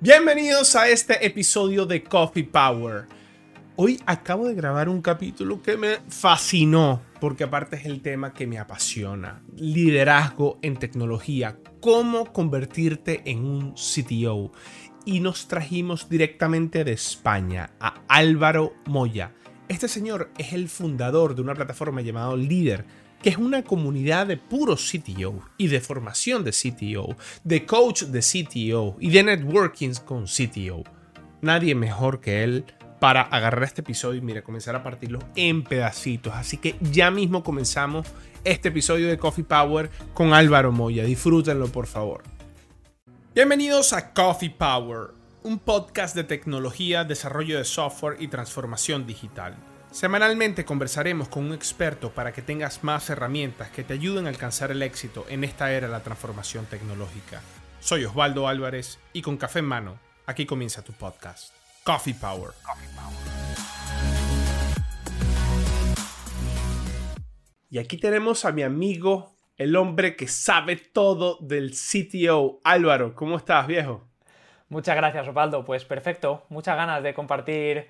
Bienvenidos a este episodio de Coffee Power. Hoy acabo de grabar un capítulo que me fascinó, porque aparte es el tema que me apasiona. Liderazgo en tecnología, cómo convertirte en un CTO. Y nos trajimos directamente de España a Álvaro Moya. Este señor es el fundador de una plataforma llamada Líder que es una comunidad de puros CTO y de formación de CTO, de coach de CTO y de networking con CTO. Nadie mejor que él para agarrar este episodio y mira, comenzar a partirlo en pedacitos. Así que ya mismo comenzamos este episodio de Coffee Power con Álvaro Moya. Disfrútenlo, por favor. Bienvenidos a Coffee Power, un podcast de tecnología, desarrollo de software y transformación digital. Semanalmente conversaremos con un experto para que tengas más herramientas que te ayuden a alcanzar el éxito en esta era de la transformación tecnológica. Soy Osvaldo Álvarez y con café en mano, aquí comienza tu podcast. Coffee Power. Y aquí tenemos a mi amigo, el hombre que sabe todo del CTO. Álvaro, ¿cómo estás, viejo? Muchas gracias, Osvaldo. Pues perfecto. Muchas ganas de compartir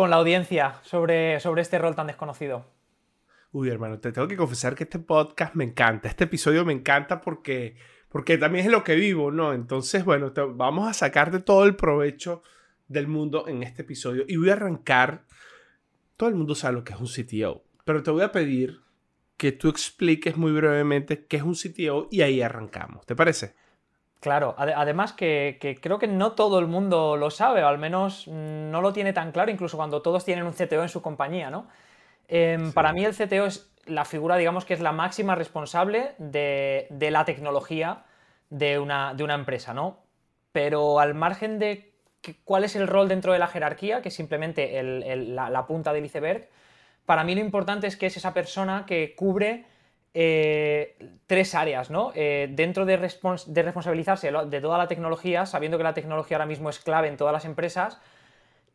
con la audiencia sobre, sobre este rol tan desconocido? Uy, hermano, te tengo que confesar que este podcast me encanta. Este episodio me encanta porque, porque también es lo que vivo, ¿no? Entonces, bueno, vamos a sacar de todo el provecho del mundo en este episodio. Y voy a arrancar. Todo el mundo sabe lo que es un CTO. Pero te voy a pedir que tú expliques muy brevemente qué es un CTO y ahí arrancamos. ¿Te parece? Claro, además que, creo que no todo el mundo lo sabe, o al menos no lo tiene tan claro, incluso cuando todos tienen un CTO en su compañía, ¿no? Em, para mí el CTO es la figura, digamos, que es la máxima responsable de, la tecnología de una, de una, empresa, ¿no? Pero al margen de cuál es el rol dentro de la jerarquía, que es simplemente la punta del iceberg, para mí lo importante es que es esa persona que cubre eh, tres áreas, ¿no? Eh, dentro de, responsabilizarse de toda la tecnología, sabiendo que la tecnología ahora mismo es clave en todas las empresas,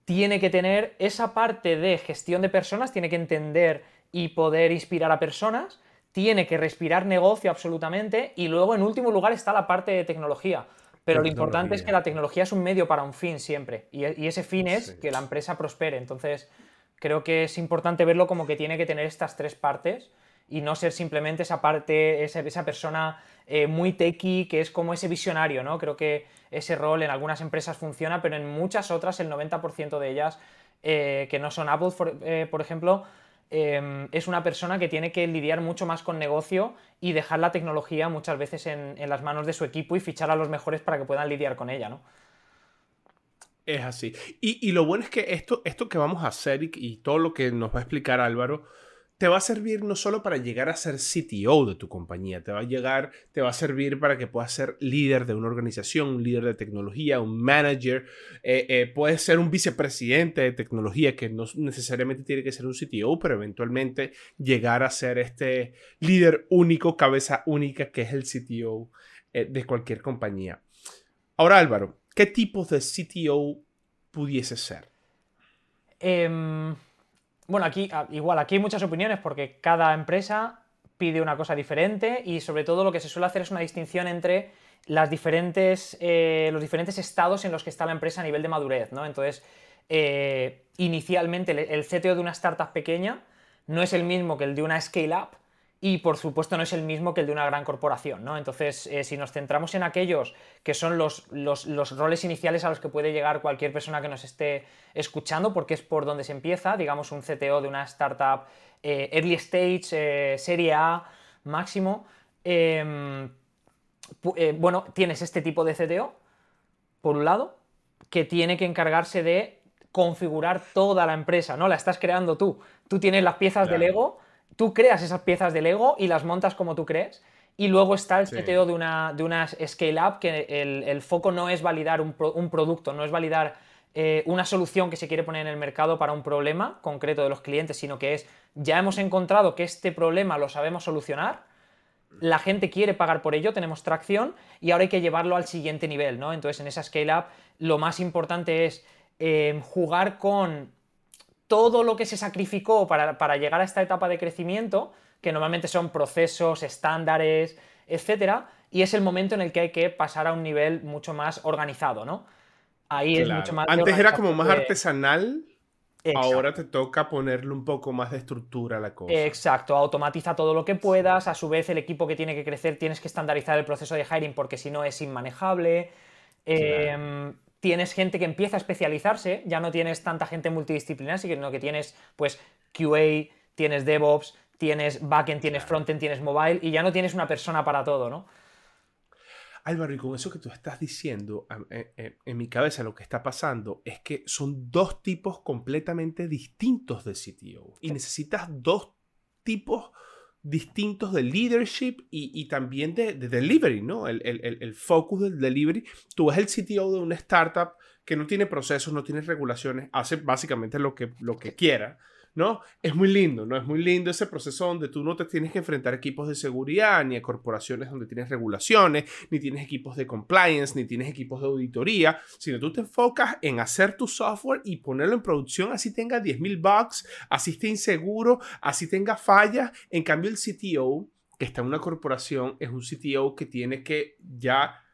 tiene que tener esa parte de gestión de personas, tiene que entender y poder inspirar a personas, tiene que respirar negocio absolutamente y luego en último lugar está la parte de tecnología. Pero lo importante es que la tecnología es un medio para un fin siempre y, ese fin es que la empresa prospere. Entonces, creo que es importante verlo como que tiene que tener estas tres partes y no ser simplemente esa parte, esa, esa persona eh, muy techy que es como ese visionario, ¿no? Creo que ese rol en algunas empresas funciona, pero en muchas otras, el 90% de ellas, eh, que no son Apple, eh, por, ejemplo, em, es una persona que tiene que lidiar mucho más con negocio y dejar la tecnología muchas veces en, las manos de su equipo y fichar a los mejores para que puedan lidiar con ella, ¿no? Es así. Y, lo bueno es que esto, esto que vamos a hacer y todo lo que nos va a explicar Álvaro, te va a servir no solo para llegar a ser CTO de tu compañía, te va a llegar, te va a servir para que puedas ser líder de una organización, un líder de tecnología, un manager, eh, eh, puedes ser un vicepresidente de tecnología que no necesariamente tiene que ser un CTO, pero eventualmente llegar a ser este líder único, cabeza única que es el CTO eh, de cualquier compañía. Ahora Álvaro, ¿qué tipo de CTO pudiese ser? Em, bueno, aquí ah, igual, aquí hay muchas opiniones porque cada empresa pide una cosa diferente y sobre todo lo que se suele hacer es una distinción entre eh, los diferentes estados en los que está la empresa a nivel de madurez, ¿no? Entonces, eh, inicialmente el CTO de una startup pequeña no es el mismo que el de una scale-up y por supuesto no es el mismo que el de una gran corporación, ¿no? Entonces, eh, si nos centramos en aquellos que son los, roles iniciales a los que puede llegar cualquier persona que nos esté escuchando, porque es por donde se empieza, digamos un CTO de una startup eh, early stage, eh, serie A, máximo, em, bueno, tienes este tipo de CTO, por un lado, que tiene que encargarse de configurar toda la empresa, ¿no? La estás creando tú. Tú tienes las piezas del Lego tú creas esas piezas de Lego y las montas como tú crees. Y luego está el CTO de una, de una scale-up, que el, foco no es validar un, producto, no es validar eh, una solución que se quiere poner en el mercado para un problema concreto de los clientes, sino que es, ya hemos encontrado que este problema lo sabemos solucionar, la gente quiere pagar por ello, tenemos tracción y ahora hay que llevarlo al siguiente nivel, ¿no? Entonces en esa scale-up lo más importante es eh, jugar con todo lo que se sacrificó para, llegar a esta etapa de crecimiento, que normalmente son procesos, estándares, etcétera, y es el momento en el que hay que pasar a un nivel mucho más organizado, ¿no? ahí es mucho más... Antes era como más artesanal. Ahora te toca ponerle un poco más de estructura a la cosa. Exacto, automatiza todo lo que puedas. A su vez, el equipo que tiene que crecer tienes que estandarizar el proceso de hiring porque si no es inmanejable. Em, tienes gente que empieza a especializarse, ya no tienes tanta gente multidisciplinar, sino que tienes pues QA, tienes DevOps, tienes backend, tienes frontend, tienes mobile y ya no tienes una persona para todo, ¿no? Álvaro, y con eso que tú estás diciendo, eh, eh, en mi cabeza lo que está pasando es que son dos tipos completamente distintos de CTO y necesitas dos tipos distintos de leadership y, también de, delivery, ¿no? El, el, focus del delivery. Tú ves el CTO de una startup que no tiene procesos, no tiene regulaciones, hace básicamente lo que, lo que quiera ¿no? Es muy lindo, ¿no? Es muy lindo ese proceso donde tú no te tienes que enfrentar a equipos de seguridad, ni a corporaciones donde tienes regulaciones, ni tienes equipos de compliance, ni tienes equipos de auditoría, sino tú te enfocas en hacer tu software y ponerlo en producción así tenga 10.000 bugs, así esté inseguro, así tenga fallas. En cambio, el CTO que está en una corporación es un CTO que tiene que ya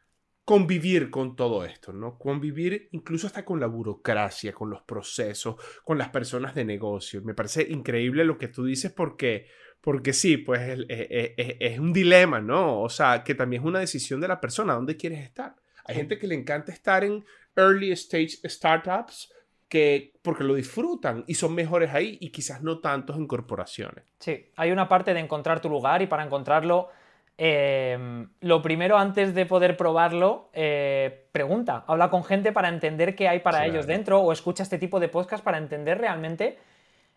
convivir con todo esto, ¿no? Convivir incluso hasta con la burocracia, con los procesos, con las personas de negocio. Me parece increíble lo que tú dices porque, porque sí, pues es, un dilema, ¿no? O sea, que también es una decisión de la persona, ¿dónde quieres estar? Hay gente que le encanta estar en early stage startups que porque lo disfrutan y son mejores ahí y quizás no tantos en corporaciones. Sí, hay una parte de encontrar tu lugar y para encontrarlo Em, lo primero, antes de poder probarlo, eh, pregunta, habla con gente para entender qué hay para ellos dentro o escucha este tipo de podcast para entender realmente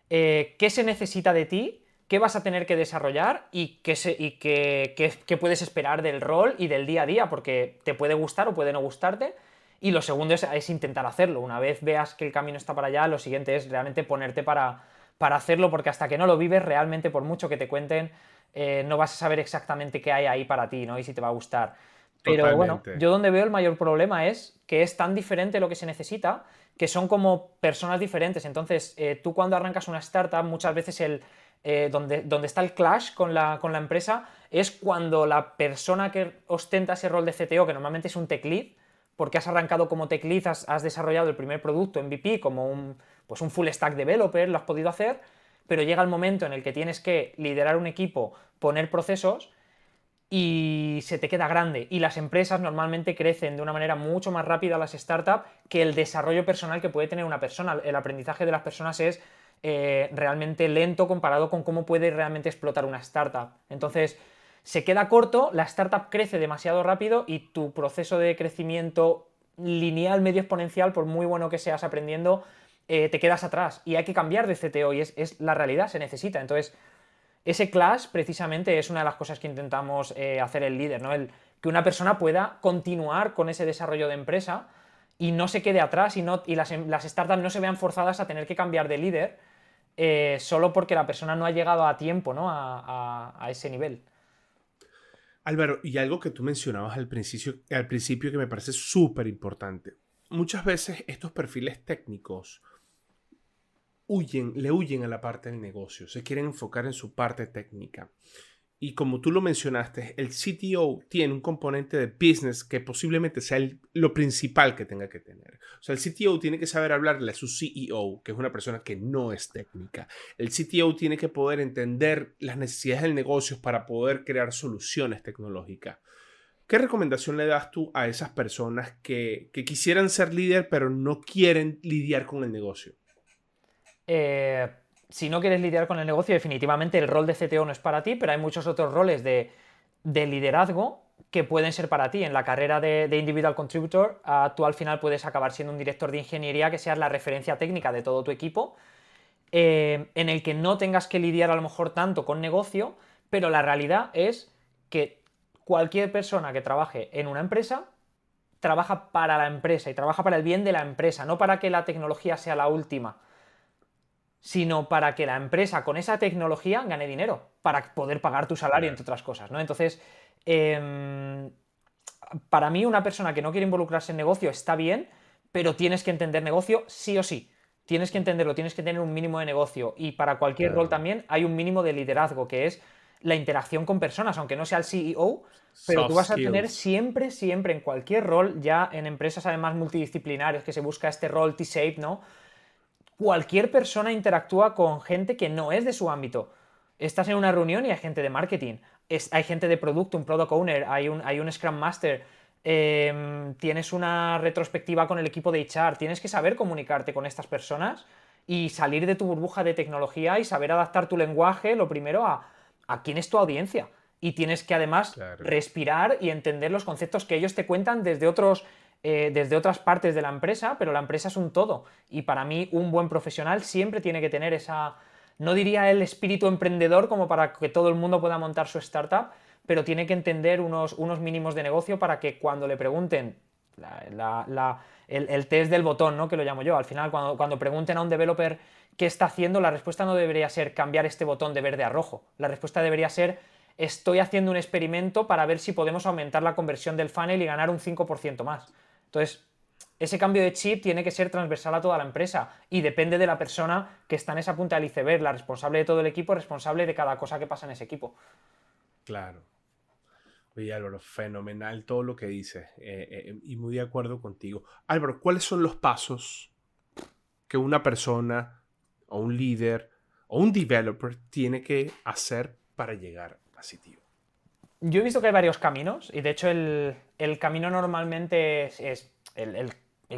eh, qué se necesita de ti, qué vas a tener que desarrollar y, qué, y qué, puedes esperar del rol y del día a día, porque te puede gustar o puede no gustarte. Y lo segundo es, intentar hacerlo. Una vez veas que el camino está para allá, lo siguiente es realmente ponerte para, para hacerlo, porque hasta que no lo vives, realmente por mucho que te cuenten eh, no vas a saber exactamente qué hay ahí para ti, ¿no? Y si te va a gustar. Pero bueno, yo donde veo el mayor problema es que es tan diferente lo que se necesita que son como personas diferentes. Entonces, eh, tú cuando arrancas una startup, muchas veces el, eh, donde, donde, está el clash con la, con la, empresa es cuando la persona que ostenta ese rol de CTO, que normalmente es un tech lead, porque has arrancado como tech lead, has, has desarrollado el primer producto MVP como un, pues un full stack developer, lo has podido hacer, pero llega el momento en el que tienes que liderar un equipo, poner procesos y se te queda grande. Y las empresas normalmente crecen de una manera mucho más rápida, las startups, que el desarrollo personal que puede tener una persona. El aprendizaje de las personas es eh, realmente lento comparado con cómo puede realmente explotar una startup. Entonces, se queda corto, la startup crece demasiado rápido y tu proceso de crecimiento lineal, medio exponencial, por muy bueno que seas aprendiendo, eh, te quedas atrás y hay que cambiar de CTO y es, la realidad, se necesita. Entonces, ese clash precisamente es una de las cosas que intentamos eh, hacer el líder, ¿no? El, que una persona pueda continuar con ese desarrollo de empresa y no se quede atrás y, y las, startups no se vean forzadas a tener que cambiar de líder eh, solo porque la persona no ha llegado a tiempo ¿no? a, a ese nivel. Álvaro, y algo que tú mencionabas al principio, al principio que me parece súper importante. Muchas veces estos perfiles técnicos huyen, le huyen a la parte del negocio, se quieren enfocar en su parte técnica. Y como tú lo mencionaste, el CTO tiene un componente de business que posiblemente sea lo principal que tenga que tener. O sea, el CTO tiene que saber hablarle a su CEO, que es una persona que no es técnica. El CTO tiene que poder entender las necesidades del negocio para poder crear soluciones tecnológicas. ¿Qué recomendación le das tú a esas personas que, que quisieran ser líder pero no quieren lidiar con el negocio? Eh, si no quieres lidiar con el negocio, definitivamente el rol de CTO no es para ti, pero hay muchos otros roles de, liderazgo que pueden ser para ti. En la carrera de, individual contributor, ah, tú al final puedes acabar siendo un director de ingeniería que seas la referencia técnica de todo tu equipo, eh, en el que no tengas que lidiar a lo mejor tanto con negocio, pero la realidad es que cualquier persona que trabaje en una empresa trabaja para la empresa y trabaja para el bien de la empresa, no para que la tecnología sea la última sino para que la empresa con esa tecnología gane dinero, para poder pagar tu salario, entre otras cosas, ¿no? Entonces, em, para mí una persona que no quiere involucrarse en negocio está bien, pero tienes que entender negocio sí o sí. Tienes que entenderlo, tienes que tener un mínimo de negocio y para cualquier rol también hay un mínimo de liderazgo, que es la interacción con personas, aunque no sea el CEO, pero tú vas a tener siempre, siempre, en cualquier rol, ya en empresas además multidisciplinarias, que se busca este rol T-shape, ¿no? Cualquier persona interactúa con gente que no es de su ámbito. Estás en una reunión y hay gente de marketing, hay gente de producto, un product owner, hay un, hay un Scrum Master, em, tienes una retrospectiva con el equipo de HR, tienes que saber comunicarte con estas personas y salir de tu burbuja de tecnología y saber adaptar tu lenguaje, lo primero, a, a quién es tu audiencia y tienes que además respirar y entender los conceptos que ellos te cuentan desde otros eh, desde otras partes de la empresa, pero la empresa es un todo. Y para mí, un buen profesional siempre tiene que tener esa, no diría el espíritu emprendedor como para que todo el mundo pueda montar su startup, pero tiene que entender unos, unos mínimos de negocio para que cuando le pregunten el, test del botón, ¿no? que lo llamo yo, al final cuando, cuando pregunten a un developer qué está haciendo, la respuesta no debería ser cambiar este botón de verde a rojo. La respuesta debería ser estoy haciendo un experimento para ver si podemos aumentar la conversión del funnel y ganar un 5% más. Entonces, ese cambio de chip tiene que ser transversal a toda la empresa y depende de la persona que está en esa punta del iceberg, la responsable de todo el equipo, responsable de cada cosa que pasa en ese equipo. Claro. Oye Álvaro, fenomenal todo lo que dices eh, eh, y muy de acuerdo contigo. Álvaro, ¿cuáles son los pasos que una persona o un líder o un developer tiene que hacer para llegar yo he visto que hay varios caminos y de hecho el, camino normalmente es, el,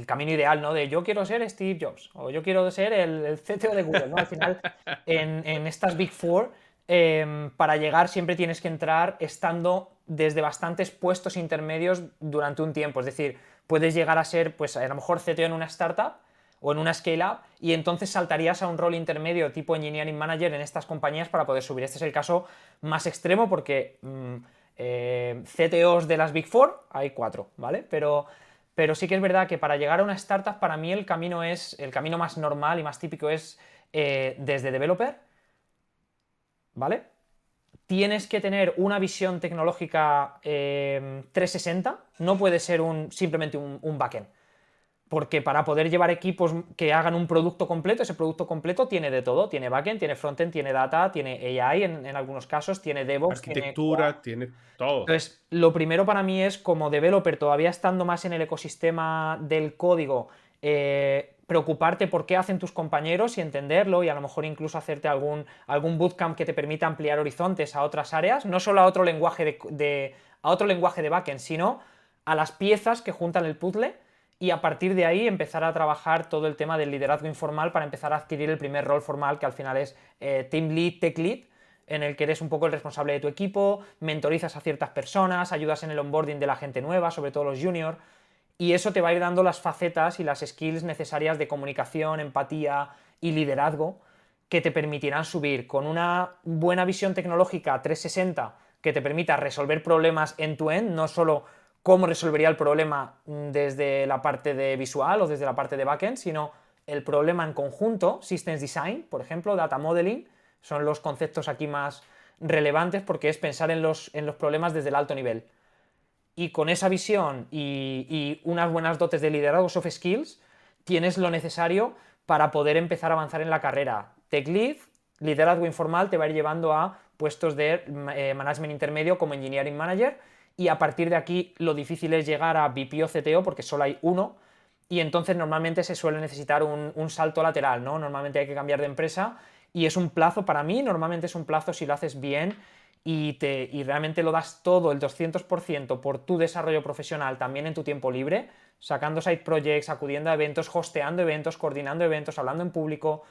camino ideal, ¿no? De yo quiero ser Steve Jobs o yo quiero ser el, CTO de Google, ¿no? Al final, en, estas Big Four, em, para llegar siempre tienes que entrar estando desde bastantes puestos intermedios durante un tiempo. Es decir, puedes llegar a ser, pues a lo mejor CTO en una startup o en una scale-up y entonces saltarías a un rol intermedio tipo engineering manager en estas compañías para poder subir. Este es el caso más extremo porque mm, eh, CTOs de las Big Four hay cuatro, ¿vale? Pero, pero sí que es verdad que para llegar a una startup para mí el camino es, el camino más normal y más típico es eh, desde developer, ¿vale? Tienes que tener una visión tecnológica 360, eh, no puede ser un, simplemente un, un backend porque para poder llevar equipos que hagan un producto completo, ese producto completo tiene de todo. Tiene backend, tiene frontend, tiene data, tiene AI en, algunos casos, tiene DevOps. Arquitectura, tiene, todo. Entonces, lo primero para mí es, como developer, todavía estando más en el ecosistema del código, eh, preocuparte por qué hacen tus compañeros y entenderlo y a lo mejor incluso hacerte algún, algún bootcamp que te permita ampliar horizontes a otras áreas, no solo a otro lenguaje de, a otro lenguaje de backend, sino a las piezas que juntan el puzzle y a partir de ahí empezar a trabajar todo el tema del liderazgo informal para empezar a adquirir el primer rol formal que al final es eh, Team Lead, Tech Lead, en el que eres un poco el responsable de tu equipo, mentorizas a ciertas personas, ayudas en el onboarding de la gente nueva, sobre todo los juniors, y eso te va a ir dando las facetas y las skills necesarias de comunicación, empatía y liderazgo que te permitirán subir con una buena visión tecnológica 360 que te permita resolver problemas en tu end, no solo cómo resolvería el problema desde la parte de visual o desde la parte de backend, sino el problema en conjunto, Systems Design, por ejemplo, Data Modeling, son los conceptos aquí más relevantes porque es pensar en los, en los problemas desde el alto nivel. Y con esa visión y, y unas buenas dotes de liderazgo, soft skills, tienes lo necesario para poder empezar a avanzar en la carrera. Tech Lead, liderazgo informal, te va a ir llevando a puestos de eh, management intermedio como Engineering Manager y a partir de aquí lo difícil es llegar a VP o CTO porque solo hay uno y entonces normalmente se suele necesitar un, salto lateral, ¿no? Normalmente hay que cambiar de empresa y es un plazo, para mí normalmente es un plazo si lo haces bien y, te, y realmente lo das todo, el 200% por tu desarrollo profesional, también en tu tiempo libre, sacando side projects, acudiendo a eventos, hosteando eventos, coordinando eventos, hablando en público,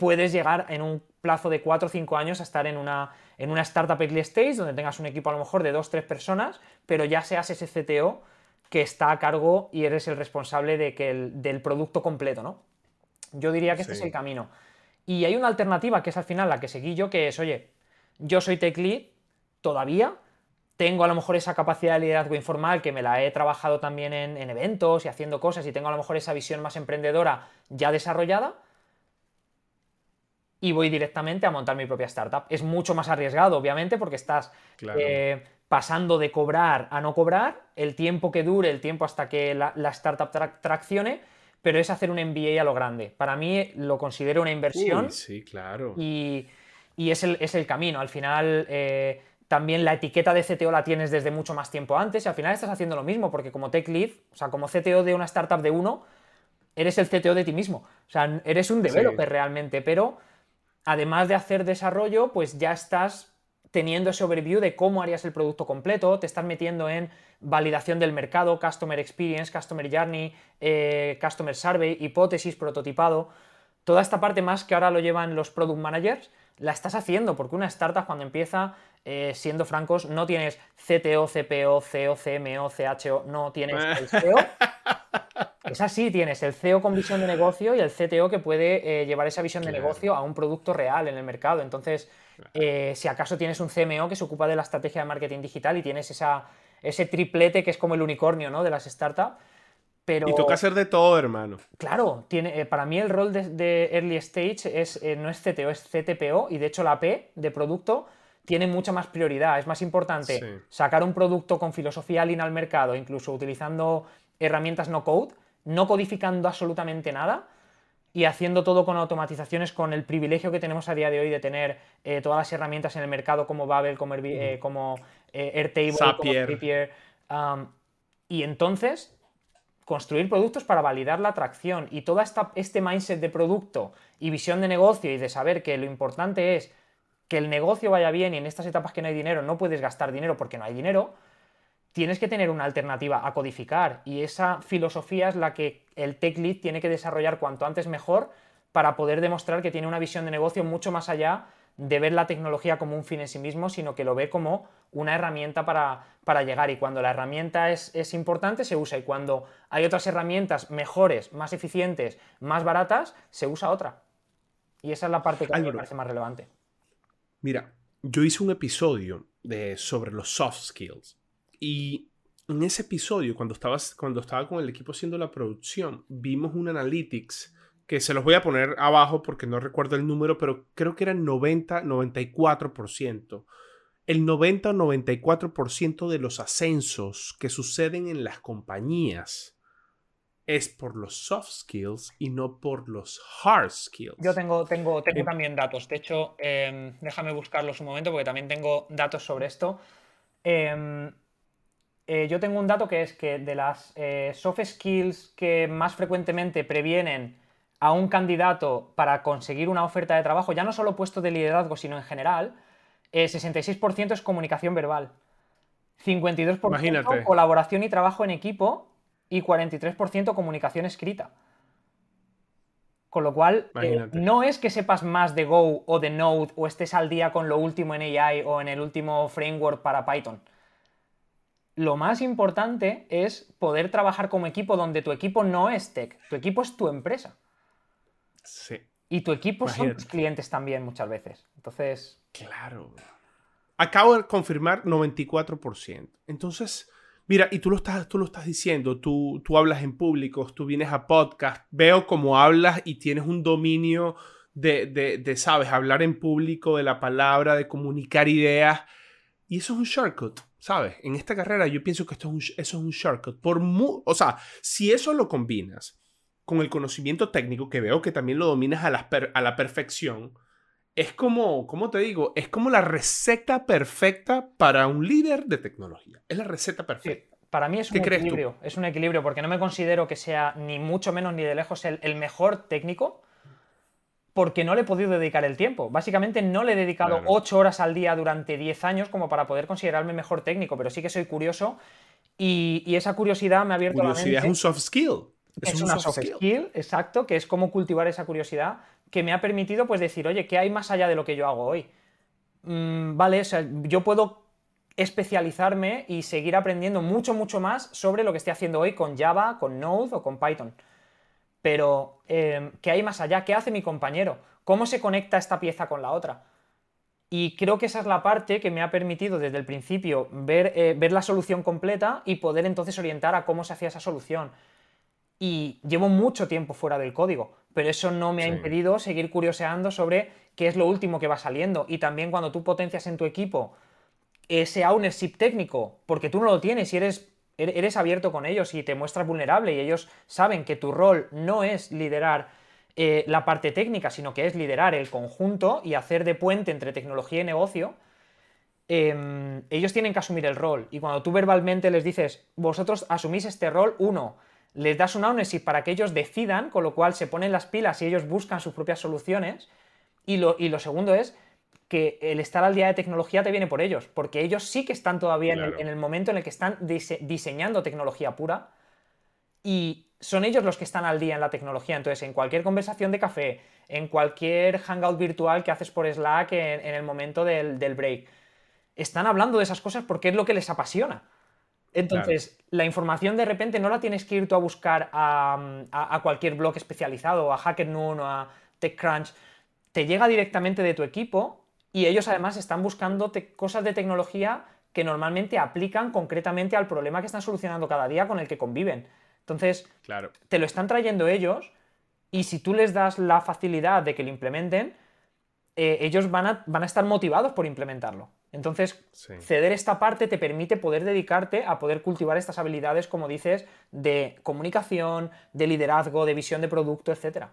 puedes llegar en un plazo de 4 o 5 años a estar en una, en una startup early stage donde tengas un equipo a lo mejor de 2-3 personas, pero ya seas ese CTO que está a cargo y eres el responsable de que del producto completo, ¿no? Yo diría que este es el camino. Y hay una alternativa que es al final la que seguí yo, que es, oye, yo soy tech lead todavía, tengo a lo mejor esa capacidad de liderazgo informal que me la he trabajado también en, en eventos y haciendo cosas y tengo a lo mejor esa visión más emprendedora ya desarrollada, y voy directamente a montar mi propia startup. Es mucho más arriesgado, obviamente, porque estás eh, pasando de cobrar a no cobrar, el tiempo que dure, el tiempo hasta que la, startup traccione, pero es hacer un MBA a lo grande. Para mí lo considero una inversión. sí, claro. Y, y es el, es el camino. Al final, eh, también la etiqueta de CTO la tienes desde mucho más tiempo antes y al final estás haciendo lo mismo, porque como tech lead, o sea, como CTO de una startup de uno, eres el CTO de ti mismo. O sea, eres un developer realmente, pero además de hacer desarrollo, pues ya estás teniendo ese overview de cómo harías el producto completo, te estás metiendo en validación del mercado, customer experience, customer journey, eh, customer survey, hipótesis, prototipado. Toda esta parte más que ahora lo llevan los product managers, la estás haciendo, porque una startup cuando empieza, eh, siendo francos, no tienes CTO, CPO, CO, CMO, CHO, no tienes el CEO. Es así, tienes el CEO con visión de negocio y el CTO que puede eh, llevar esa visión de negocio a un producto real en el mercado. Entonces, eh, si acaso tienes un CMO que se ocupa de la estrategia de marketing digital y tienes esa, ese triplete que es como el unicornio ¿no? de las startups. Pero, y toca hacer de todo, hermano. Claro, tiene, eh, para mí el rol de, early stage es, no es CTO, es CTPO y de hecho la P de producto tiene mucha más prioridad. Es más importante sacar un producto con filosofía lean al mercado, incluso utilizando herramientas no code, no codificando absolutamente nada y haciendo todo con automatizaciones, con el privilegio que tenemos a día de hoy de tener eh, todas las herramientas en el mercado como Babel, como, eh, como eh, Airtable, como Zapier. y entonces construir productos para validar la atracción y todo este mindset de producto y visión de negocio y de saber que lo importante es que el negocio vaya bien y en estas etapas que no hay dinero no puedes gastar dinero porque no hay dinero, tienes que tener una alternativa a codificar. Y esa filosofía es la que el tech lead tiene que desarrollar cuanto antes mejor para poder demostrar que tiene una visión de negocio mucho más allá de ver la tecnología como un fin en sí mismo, sino que lo ve como una herramienta para, para llegar y cuando la herramienta es, es, importante se usa y cuando hay otras herramientas mejores, más eficientes, más baratas, se usa otra. Y esa es la parte que me parece más relevante. Mira, yo hice un episodio de, sobre los soft skills y en ese episodio, cuando, cuando estaba con el equipo haciendo la producción, vimos un analytics que se los voy a poner abajo porque no recuerdo el número, pero creo que era el 90, 94%. El 90 o 94% de los ascensos que suceden en las compañías es por los soft skills y no por los hard skills. Yo tengo, tengo, tengo también datos. De hecho, em, déjame buscarlos un momento porque también tengo datos sobre esto. Eh, eh, yo tengo un dato que es que de las eh, soft skills que más frecuentemente previenen a un candidato para conseguir una oferta de trabajo, ya no solo puesto de liderazgo, sino en general, 66% eh, es comunicación verbal, 52% colaboración y trabajo en equipo y 43% comunicación escrita. Con lo cual, no es que sepas más de Go o de Node o estés al día con lo último en AI o en el último framework para Python lo más importante es poder trabajar como equipo donde tu equipo no es tech, tu equipo es tu empresa. Sí. Y tu equipo son tus clientes también muchas veces. Entonces. Claro. Acabo de confirmar 94%. Entonces, mira, y tú lo estás, tú lo estás diciendo, tú, tú hablas en público, tú vienes a podcast, veo cómo hablas y tienes un dominio de, de, de, sabes, hablar en público, de la palabra, de comunicar ideas. Y eso es un shortcut. ¿Sabes? En esta carrera yo pienso que esto es un, eso es un shortcut. Por o sea, si eso lo combinas con el conocimiento técnico, que veo que también lo dominas a la, a la perfección, es como, ¿cómo te digo? Es como la receta perfecta para un líder de tecnología. Es la receta perfecta. para mí es un equilibrio. Es un equilibrio porque no me considero que sea ni mucho menos ni de lejos el mejor técnico porque no le he podido dedicar el tiempo. Básicamente no le he dedicado 8 horas al día durante 10 años como para poder considerarme mejor técnico, pero sí que soy curioso y, esa curiosidad me ha abierto la mente. es un soft skill. Es, una soft, skill. exacto, que es como cultivar esa curiosidad que me ha permitido pues decir, oye, ¿qué hay más allá de lo que yo hago hoy? Mm, vale, o sea, yo puedo especializarme y seguir aprendiendo mucho, mucho más sobre lo que estoy haciendo hoy con Java, con Node o con Python. Pero, em, ¿qué hay más allá? ¿Qué hace mi compañero? ¿Cómo se conecta esta pieza con la otra? Y creo que esa es la parte que me ha permitido desde el principio ver, eh, ver, la solución completa y poder entonces orientar a cómo se hacía esa solución. Y llevo mucho tiempo fuera del código, pero eso no me ha impedido seguir curioseando sobre qué es lo último que va saliendo. Y también cuando tú potencias en tu equipo ese ownership técnico, porque tú no lo tienes y eres eres abierto con ellos y te muestras vulnerable y ellos saben que tu rol no es liderar eh, la parte técnica, sino que es liderar el conjunto y hacer de puente entre tecnología y negocio, em, ellos tienen que asumir el rol. Y cuando tú verbalmente les dices, vosotros asumís este rol, uno, les das un ownership para que ellos decidan, con lo cual se ponen las pilas y ellos buscan sus propias soluciones. Y lo, y lo segundo es que el estar al día de tecnología te viene por ellos, porque ellos sí que están todavía en, el, momento en el que están diseñando tecnología pura y son ellos los que están al día en la tecnología. Entonces, en cualquier conversación de café, en cualquier hangout virtual que haces por Slack en, el momento del, break, están hablando de esas cosas porque es lo que les apasiona. Entonces, la información de repente no la tienes que ir tú a buscar a, a, cualquier blog especializado, a HackerNoon o a TechCrunch. Te llega directamente de tu equipo y ellos además están buscando cosas de tecnología que normalmente aplican concretamente al problema que están solucionando cada día con el que conviven. Entonces, claro. te lo están trayendo ellos y si tú les das la facilidad de que lo implementen, eh, ellos van a, van a, estar motivados por implementarlo. Entonces, ceder esta parte te permite poder dedicarte a poder cultivar estas habilidades, como dices, de comunicación, de liderazgo, de visión de producto, etc.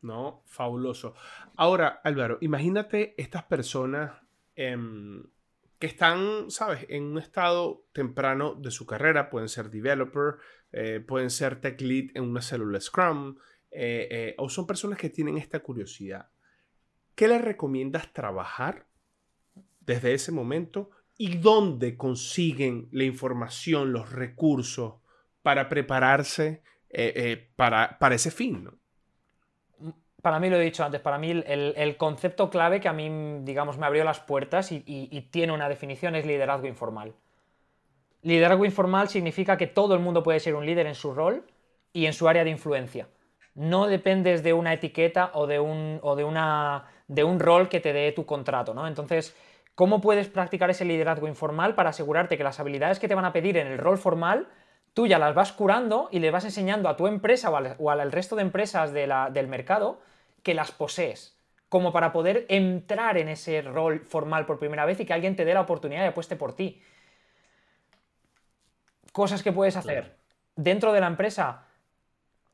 No, fabuloso. Ahora, Álvaro, imagínate estas personas em, que están, ¿sabes?, en un estado temprano de su carrera, pueden ser developer, eh, pueden ser tech lead en una célula Scrum, eh, eh, o son personas que tienen esta curiosidad. ¿Qué les recomiendas trabajar desde ese momento y dónde consiguen la información, los recursos para prepararse para, para, ese fin? para mí lo he dicho antes, para mí el, concepto clave que a mí, digamos, me abrió las puertas y, tiene una definición es liderazgo informal. Liderazgo informal significa que todo el mundo puede ser un líder en su rol y en su área de influencia. No dependes de una etiqueta o de un, o de una, de un rol que te dé tu contrato, ¿no? Entonces, ¿cómo puedes practicar ese liderazgo informal para asegurarte que las habilidades que te van a pedir en el rol formal tú ya las vas curando y le vas enseñando a tu empresa o al, resto de empresas del mercado que las posees, como para poder entrar en ese rol formal por primera vez y que alguien te dé la oportunidad y apueste por ti. Cosas que puedes hacer. Dentro de la empresa,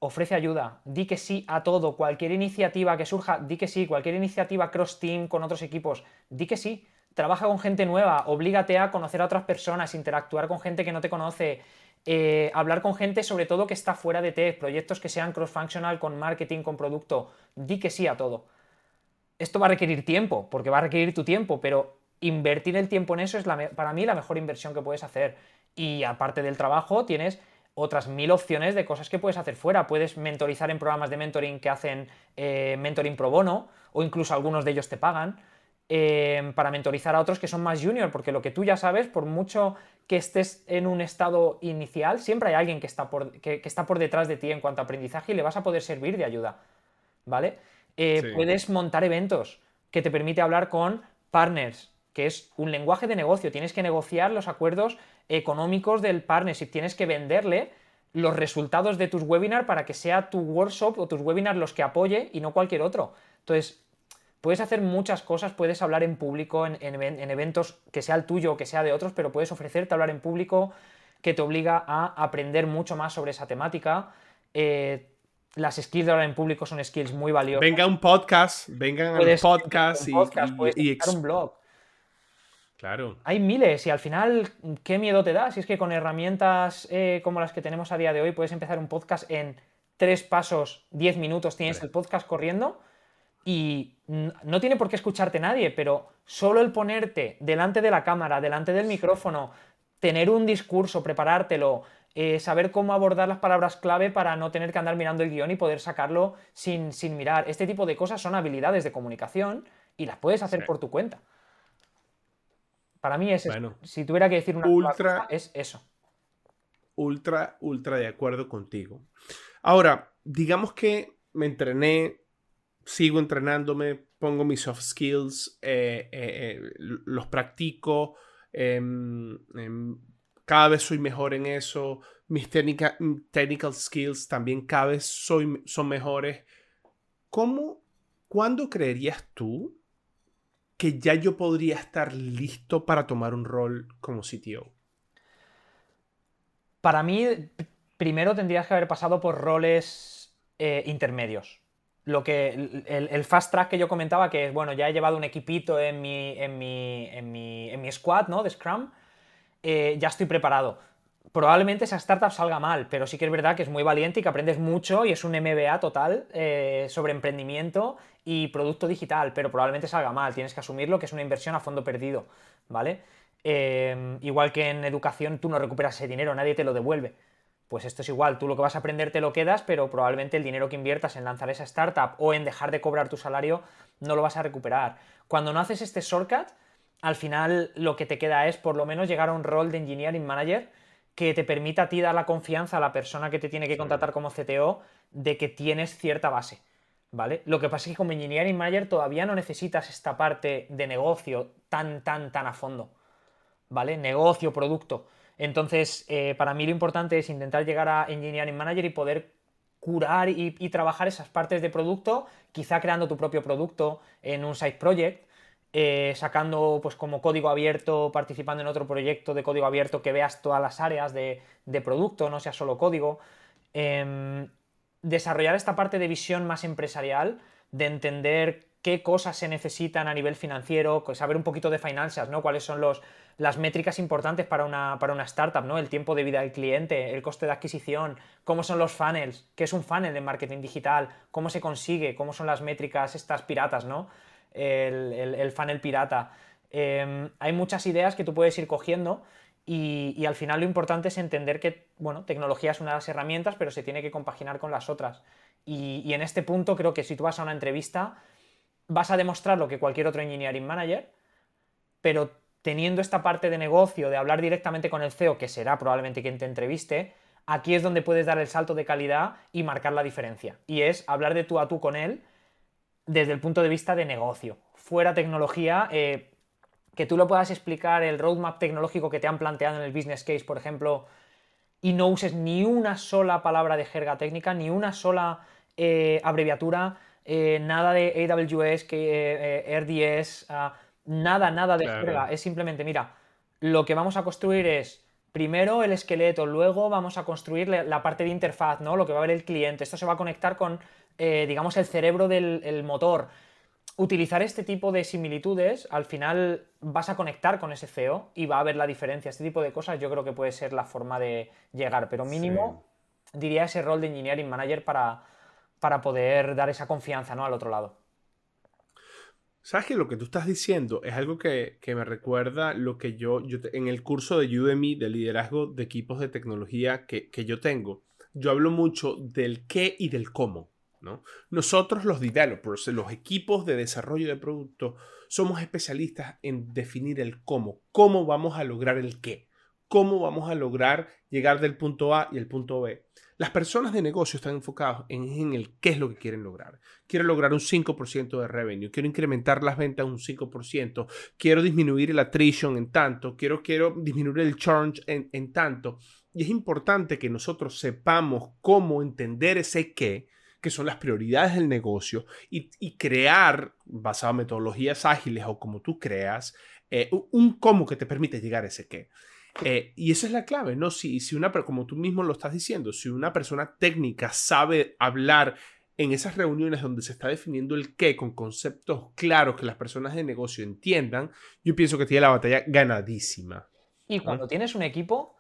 ofrece ayuda, di que sí a todo, cualquier iniciativa que surja, di que sí, cualquier iniciativa cross-team con otros equipos, di que sí. Trabaja con gente nueva, oblígate a conocer a otras personas, interactuar con gente que no te conoce, eh, hablar con gente sobre todo que está fuera de tech, proyectos que sean cross-functional con marketing, con producto, di que sí a todo. Esto va a requerir tiempo, porque va a requerir tu tiempo, pero invertir el tiempo en eso es para mí la mejor inversión que puedes hacer. Y aparte del trabajo, tienes otras mil opciones de cosas que puedes hacer fuera. Puedes mentorizar en programas de mentoring que hacen eh, mentoring pro bono, o incluso algunos de ellos te pagan. Em, para mentorizar a otros que son más junior, porque lo que tú ya sabes, por mucho que estés en un estado inicial, siempre hay alguien que está por, que, está por detrás de ti en cuanto a aprendizaje y le vas a poder servir de ayuda, ¿vale? Eh, puedes montar eventos que te permite hablar con partners, que es un lenguaje de negocio, tienes que negociar los acuerdos económicos del partnership, tienes que venderle los resultados de tus webinars para que sea tu workshop o tus webinars los que apoye y no cualquier otro. Entonces, Puedes hacer muchas cosas, puedes hablar en público, en, eventos que sea el tuyo o que sea de otros, pero puedes ofrecerte hablar en público que te obliga a aprender mucho más sobre esa temática. Eh, las skills de hablar en público son skills muy valiosas. Venga un podcast, vengan un podcast, y, puedes y, un blog. Claro. Hay miles y al final, ¿qué miedo te da? Si es que con herramientas eh, como las que tenemos a día de hoy puedes empezar un podcast en tres pasos, diez minutos, tienes el podcast corriendo y no tiene por qué escucharte nadie, pero solo el ponerte delante de la cámara, delante del micrófono, tener un discurso, preparártelo, eh, saber cómo abordar las palabras clave para no tener que andar mirando el guion y poder sacarlo sin, mirar. Este tipo de cosas son habilidades de comunicación y las puedes hacer por tu cuenta. Para mí es Si tuviera que decir una ultra, es eso. Ultra, ultra de acuerdo contigo. Ahora, digamos que me entrené sigo entrenándome, pongo mis soft skills, eh, eh, eh, los practico, em, em, cada vez soy mejor en eso, mis technical skills también cada vez soy, son mejores. ¿Cómo, cuándo creerías tú que ya yo podría estar listo para tomar un rol como CTO? Para mí, primero tendrías que haber pasado por roles eh, intermedios. Lo que, el, fast track que yo comentaba, que es, bueno, ya he llevado un equipito en mi, en mi, en mi, en mi squad, ¿no? De Scrum, eh, ya estoy preparado. Probablemente esa startup salga mal, pero sí que es verdad que es muy valiente y que aprendes mucho y es un MBA total eh, sobre emprendimiento y producto digital, pero probablemente salga mal, tienes que asumirlo que es una inversión a fondo perdido, ¿vale? igual que en educación tú no recuperas ese dinero, nadie te lo devuelve. Pues esto es igual, tú lo que vas a aprender te lo quedas, pero probablemente el dinero que inviertas en lanzar esa startup o en dejar de cobrar tu salario no lo vas a recuperar. Cuando no haces este shortcut, al final lo que te queda es por lo menos llegar a un rol de engineering manager que te permita a ti dar la confianza a la persona que te tiene que contratar como CTO de que tienes cierta base. ¿Vale? Lo que pasa es que como engineering manager todavía no necesitas esta parte de negocio tan, tan, tan a fondo. ¿Vale? Negocio, producto. Entonces, eh, para mí lo importante es intentar llegar a Engineering Manager y poder curar y, trabajar esas partes de producto, quizá creando tu propio producto en un side project, eh, sacando pues como código abierto, participando en otro proyecto de código abierto que veas todas las áreas de, producto, no sea solo código. Em, desarrollar esta parte de visión más empresarial, de entender qué cosas se necesitan a nivel financiero, saber un poquito de finanzas, ¿no? Cuáles son los, las métricas importantes para una, para una startup, ¿no? El tiempo de vida del cliente, el coste de adquisición, cómo son los funnels, qué es un funnel de marketing digital, cómo se consigue, cómo son las métricas estas piratas, ¿no? El, funnel pirata. Em, hay muchas ideas que tú puedes ir cogiendo y, al final lo importante es entender que, bueno, tecnología es una de las herramientas, pero se tiene que compaginar con las otras. Y, y en este punto creo que si tú vas a una entrevista, vas a demostrar lo que cualquier otro engineering manager, pero teniendo esta parte de negocio, de hablar directamente con el CEO, que será probablemente quien te entreviste, aquí es donde puedes dar el salto de calidad y marcar la diferencia. Y es hablar de tú a tú con él desde el punto de vista de negocio. Fuera tecnología, eh, que tú lo puedas explicar el roadmap tecnológico que te han planteado en el business case, por ejemplo, y no uses ni una sola palabra de jerga técnica, ni una sola eh, abreviatura, eh, nada de AWS, que, RDS, ah, nada, nada de jerga. Es simplemente, mira, lo que vamos a construir es primero el esqueleto, luego vamos a construir la parte de interfaz, ¿no? Lo que va a ver el cliente. Esto se va a conectar con, eh, digamos, el cerebro del motor. Utilizar este tipo de similitudes, al final vas a conectar con ese CEO y va a ver la diferencia. Este tipo de cosas yo creo que puede ser la forma de llegar, pero mínimo diría ese rol de engineering manager para, para poder dar esa confianza ¿no? al otro lado. Sabes que lo que tú estás diciendo es algo que, me recuerda lo que yo, yo, en el curso de Udemy de liderazgo de equipos de tecnología que, yo tengo, yo hablo mucho del qué y del cómo. ¿No? Nosotros los developers, los equipos de desarrollo de productos, somos especialistas en definir el cómo, cómo vamos a lograr el qué, cómo vamos a lograr llegar del punto A y el punto B. Las personas de negocio están enfocadas en, el qué es lo que quieren lograr. Quiero lograr un 5% de revenue, quiero incrementar las ventas un 5%, quiero disminuir el attrition en tanto, quiero, quiero disminuir el churn en, tanto. Y es importante que nosotros sepamos cómo entender ese qué, que son las prioridades del negocio, y, crear, basado en metodologías ágiles o como tú creas, eh, un cómo que te permite llegar a ese qué. Eh, y esa es la clave, ¿no? Si, si una, como tú mismo lo estás diciendo, si una persona técnica sabe hablar en esas reuniones donde se está definiendo el qué con conceptos claros que las personas de negocio entiendan, yo pienso que tiene la batalla ganadísima. Y cuando tienes un equipo,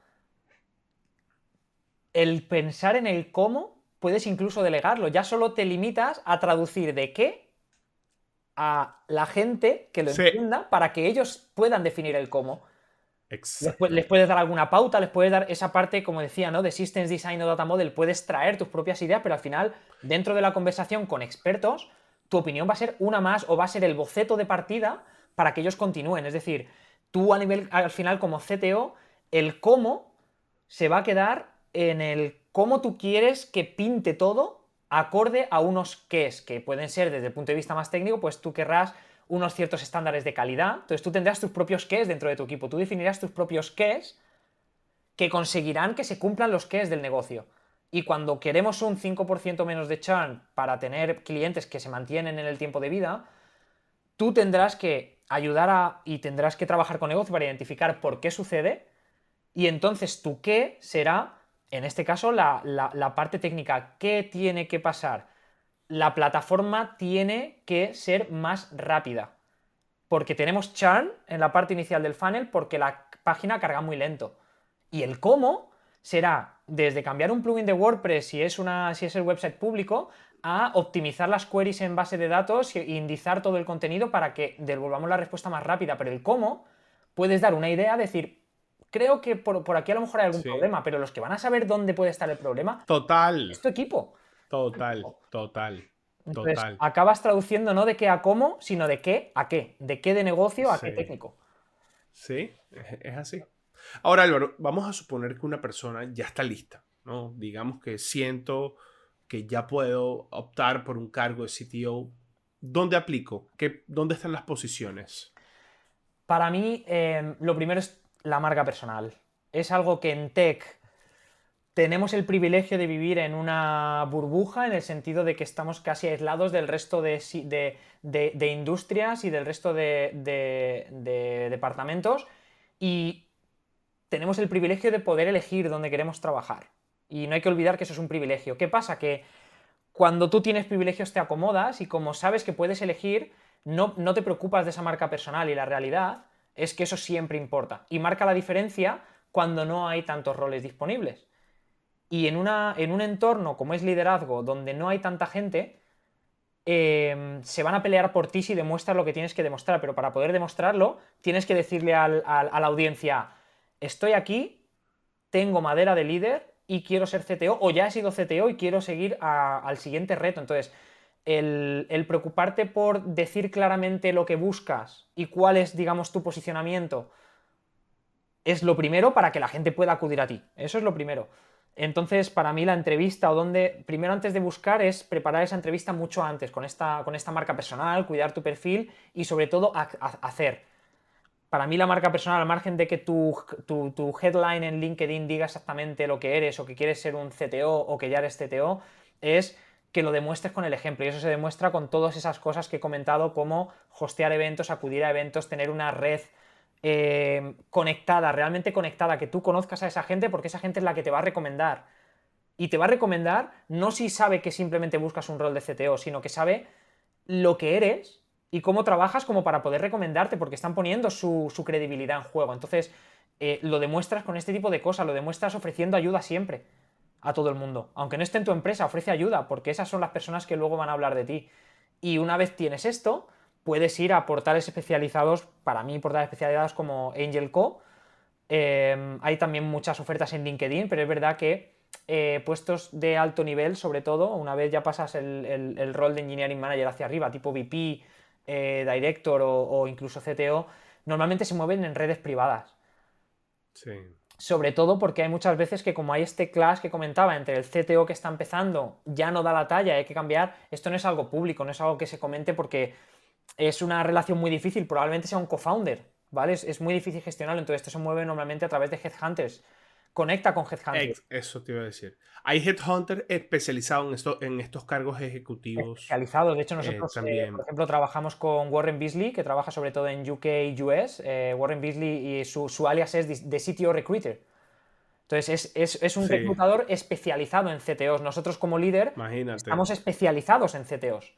el pensar en el cómo puedes incluso delegarlo. Ya solo te limitas a traducir de qué a la gente que lo entienda para que ellos puedan definir el cómo. Les, puedes dar alguna pauta, les puedes dar esa parte, como decía, ¿no? De Systems Design o Data Model, puedes traer tus propias ideas, pero al final, dentro de la conversación con expertos, tu opinión va a ser una más o va a ser el boceto de partida para que ellos continúen. Es decir, tú a nivel, al final, como CTO, el cómo se va a quedar en el cómo tú quieres que pinte todo acorde a unos qués, que pueden ser desde el punto de vista más técnico, pues tú querrás unos ciertos estándares de calidad. Entonces tú tendrás tus propios keys dentro de tu equipo. Tú definirás tus propios keys que conseguirán que se cumplan los keys del negocio. Y cuando queremos un 5% menos de churn para tener clientes que se mantienen en el tiempo de vida, tú tendrás que ayudar a y tendrás que trabajar con negocio para identificar por qué sucede. Y entonces tu qué será en este caso, la, parte técnica. ¿Qué tiene que pasar? La plataforma tiene que ser más rápida. Porque tenemos churn en la parte inicial del funnel porque la página carga muy lento. Y el cómo será desde cambiar un plugin de WordPress si es, una, si es el website público a optimizar las queries en base de datos e indizar todo el contenido para que devolvamos la respuesta más rápida. Pero el cómo puedes dar una idea, decir, creo que por, aquí a lo mejor hay algún problema, pero los que van a saber dónde puede estar el problema total. es tu equipo. Total, total. total. acabas traduciendo no de qué a cómo, sino de qué a qué. De qué de negocio a qué técnico. Sí, es así. Ahora, Álvaro, vamos a suponer que una persona ya está lista, ¿no? Digamos que siento que ya puedo optar por un cargo de CTO. ¿Dónde aplico? ¿Qué, ¿Dónde están las posiciones? Para mí, eh, lo primero es la marca personal. Es algo que en tech tenemos el privilegio de vivir en una burbuja en el sentido de que estamos casi aislados del resto de, industrias y del resto de, departamentos y tenemos el privilegio de poder elegir dónde queremos trabajar. Y no hay que olvidar que eso es un privilegio. ¿Qué pasa? Que cuando tú tienes privilegios te acomodas y como sabes que puedes elegir, no, no te preocupas de esa marca personal y la realidad es que eso siempre importa y marca la diferencia cuando no hay tantos roles disponibles. Y en, una, en un entorno como es liderazgo, donde no hay tanta gente, em, se van a pelear por ti si demuestras lo que tienes que demostrar, pero para poder demostrarlo, tienes que decirle a la audiencia, estoy aquí, tengo madera de líder y quiero ser CTO, o ya he sido CTO y quiero seguir al siguiente reto. Entonces, el, preocuparte por decir claramente lo que buscas y cuál es, digamos, tu posicionamiento, es lo primero para que la gente pueda acudir a ti. Eso es lo primero. Entonces, para mí la entrevista o donde, primero antes de buscar es preparar esa entrevista mucho antes, con esta, con esta marca personal, cuidar tu perfil y sobre todo hacer. Para mí la marca personal, al margen de que tu, tu, headline en LinkedIn diga exactamente lo que eres o que quieres ser un CTO o que ya eres CTO, es que lo demuestres con el ejemplo. Y eso se demuestra con todas esas cosas que he comentado, como hostear eventos, acudir a eventos, tener una red eh, conectada, realmente conectada, que tú conozcas a esa gente porque esa gente es la que te va a recomendar. Y te va a recomendar no si sabe que simplemente buscas un rol de CTO, sino que sabe lo que eres y cómo trabajas como para poder recomendarte, porque están poniendo su, credibilidad en juego. Entonces, eh, lo demuestras con este tipo de cosas, lo demuestras ofreciendo ayuda siempre a todo el mundo. Aunque no esté en tu empresa, ofrece ayuda, porque esas son las personas que luego van a hablar de ti. Y una vez tienes esto, puedes ir a portales especializados, para mí portales especializados como Angel Co. Eh, hay también muchas ofertas en LinkedIn, pero es verdad que eh, puestos de alto nivel, sobre todo, una vez ya pasas el, rol de Engineering Manager hacia arriba, tipo VP, eh, Director o, o incluso CTO, normalmente se mueven en redes privadas. Sí sobre todo porque hay muchas veces que como hay este clash que comentaba entre el CTO que está empezando, ya no da la talla, hay que cambiar, esto no es algo público, no es algo que se comente porque es una relación muy difícil, probablemente sea un co-founder, ¿vale? Es, muy difícil gestionarlo, entonces esto se mueve normalmente a través de headhunters. Conecta con Headhunters. Eso te iba a decir. Hay Headhunters especializados en, esto, en estos cargos ejecutivos. Especializados. De hecho, nosotros, eh, también. por ejemplo, trabajamos con Warren Beasley, que trabaja sobre todo en UK y US. Eh, Warren Beasley y su, alias es The CTO Recruiter. Entonces, es, un reclutador especializado en CTOs. Nosotros, como líder, estamos especializados en CTOs.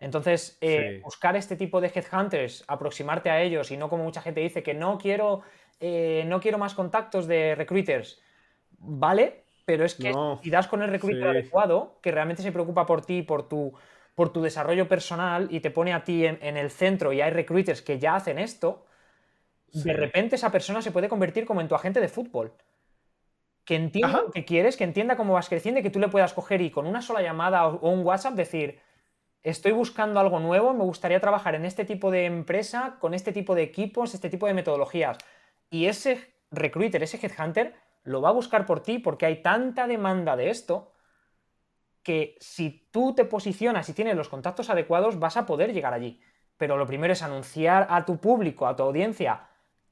Entonces, eh, buscar este tipo de headhunters, aproximarte a ellos y no como mucha gente dice que no quiero eh, no quiero más contactos de recruiters. Vale, pero es que si das con el recruiter adecuado, que realmente se preocupa por ti, por tu, por tu desarrollo personal y te pone a ti en, el centro y hay recruiters que ya hacen esto, de repente esa persona se puede convertir como en tu agente de fútbol. Que entienda lo que quieres, que entienda cómo vas creciendo y que tú le puedas coger y con una sola llamada o un WhatsApp decir, estoy buscando algo nuevo, me gustaría trabajar en este tipo de empresa, con este tipo de equipos, este tipo de metodologías. Y ese recruiter, ese headhunter, lo va a buscar por ti porque hay tanta demanda de esto que si tú te posicionas y tienes los contactos adecuados, vas a poder llegar allí. Pero lo primero es anunciar a tu público, a tu audiencia,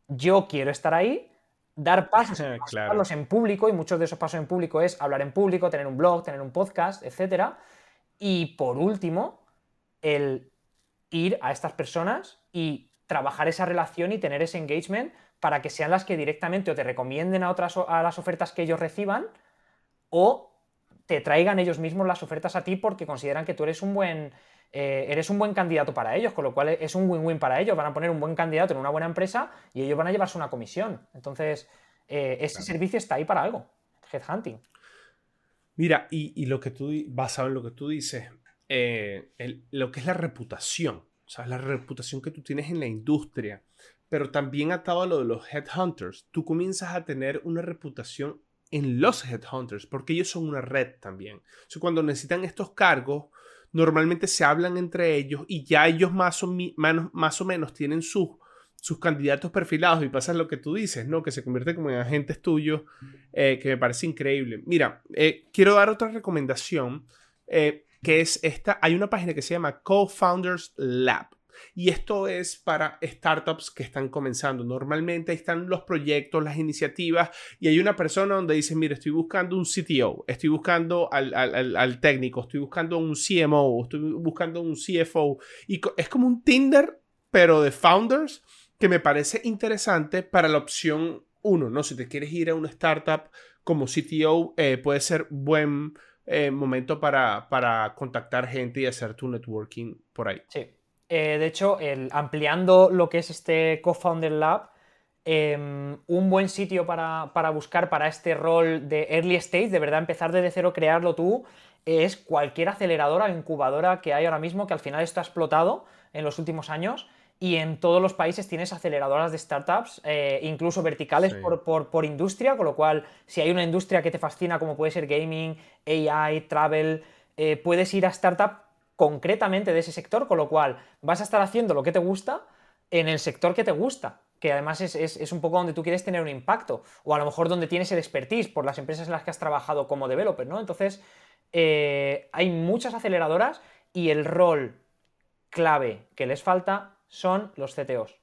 yo quiero estar ahí, dar pasos, en público, y muchos de esos pasos en público es hablar en público, tener un blog, tener un podcast, etc. Y por último, el ir a estas personas y trabajar esa relación y tener ese engagement para que sean las que directamente o te recomienden a otras a las ofertas que ellos reciban o te traigan ellos mismos las ofertas a ti porque consideran que tú eres un buen, eh, eres un buen candidato para ellos, con lo cual es un win-win para ellos. Van a poner un buen candidato en una buena empresa y ellos van a llevarse una comisión. Entonces, eh, ese servicio está ahí para algo. Headhunting. Mira, y, lo que tú, basado en lo que tú dices, eh, lo que es la reputación, o sea, la reputación que tú tienes en la industria, pero también atado a lo de los headhunters, tú comienzas a tener una reputación en los headhunters, porque ellos son una red también. O cuando necesitan estos cargos, normalmente se hablan entre ellos y ya ellos más o, menos tienen sus, sus candidatos perfilados y pasa lo que tú dices, ¿no? Que se convierte como en agentes tuyos, eh, que me parece increíble. Mira, eh, quiero dar otra recomendación, eh, que es esta, hay una página que se llama Co-Founders Lab. Y esto es para startups que están comenzando. Normalmente están los proyectos, las iniciativas y hay una persona donde dice, mire, estoy buscando un CTO, estoy buscando al, técnico, estoy buscando un CMO, estoy buscando un CFO. Y es como un Tinder, pero de founders, que me parece interesante para la opción 1, ¿no? Si te quieres ir a una startup como CTO, eh, puede ser buen eh, momento para, para contactar gente y hacer tu networking por ahí. Sí. Eh, de hecho, ampliando lo que es este Co-Founder Lab, em, un buen sitio para, buscar para este rol de early stage, de verdad empezar desde cero, crearlo tú, es cualquier aceleradora o incubadora que hay ahora mismo, que al final esto ha explotado en los últimos años. Y en todos los países tienes aceleradoras de startups, eh, incluso verticales por, industria, con lo cual, si hay una industria que te fascina, como puede ser gaming, AI, travel, eh, puedes ir a startup concretamente de ese sector, con lo cual vas a estar haciendo lo que te gusta en el sector que te gusta, que además es, un poco donde tú quieres tener un impacto, o a lo mejor donde tienes el expertise por las empresas en las que has trabajado como developer, ¿no? Entonces, eh, hay muchas aceleradoras y el rol clave que les falta son los CTOs.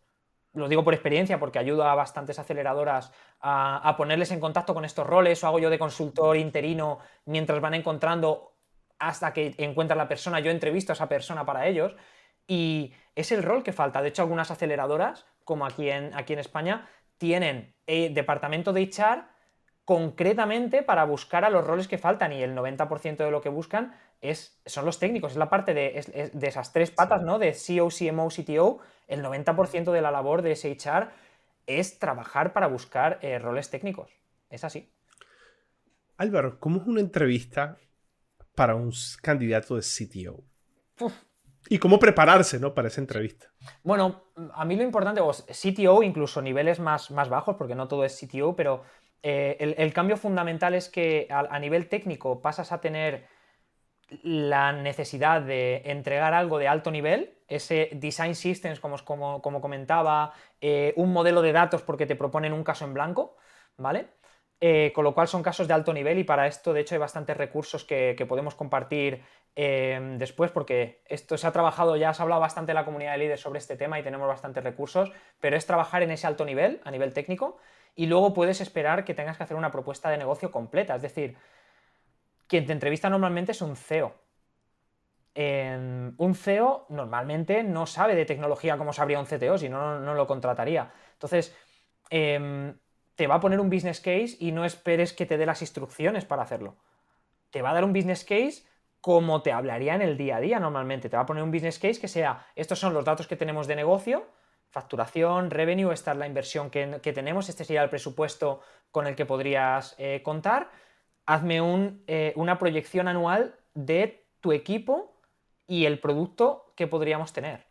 Lo digo por experiencia porque ayuda a bastantes aceleradoras a ponerles en contacto con estos roles o hago yo de consultor interino mientras van encontrando hasta que encuentra la persona, yo entrevisto a esa persona para ellos y es el rol que falta. De hecho, algunas aceleradoras, como aquí en, aquí en España, tienen eh, departamento de HR concretamente para buscar a los roles que faltan y el 90% de lo que buscan es, son los técnicos, es la parte de, de esas tres patas, ¿no? De CEO, CMO, CTO, el 90% de la labor de ese HR es trabajar para buscar eh, roles técnicos. Es así. Álvaro, ¿cómo es una entrevista para un candidato de CTO? ¿Y cómo prepararse ¿no? para esa entrevista? Bueno, a mí lo importante, pues, CTO, incluso niveles más, más bajos, porque no todo es CTO, pero eh, el, cambio fundamental es que a, nivel técnico pasas a tener la necesidad de entregar algo de alto nivel, ese design systems, como, como, como comentaba, eh, un modelo de datos porque te proponen un caso en blanco, ¿vale? Eh, con lo cual son casos de alto nivel y para esto de hecho hay bastantes recursos que, podemos compartir eh, después porque esto se ha trabajado, ya se ha hablado bastante en la comunidad de líderes sobre este tema y tenemos bastantes recursos, pero es trabajar en ese alto nivel, a nivel técnico, y luego puedes esperar que tengas que hacer una propuesta de negocio completa, es decir, quien te entrevista normalmente es un CEO. un CEO normalmente no sabe de tecnología como sabría un CTO, si no, no lo contrataría. Entonces, em, te va a poner un business case y no esperes que te dé las instrucciones para hacerlo. Te va a dar un business case como te hablaría en el día a día normalmente. Te va a poner un business case que sea, estos son los datos que tenemos de negocio, facturación, revenue, esta es la inversión que, tenemos, este sería el presupuesto con el que podrías eh, contar. Hazme eh, una proyección anual de tu equipo y el producto que podríamos tener.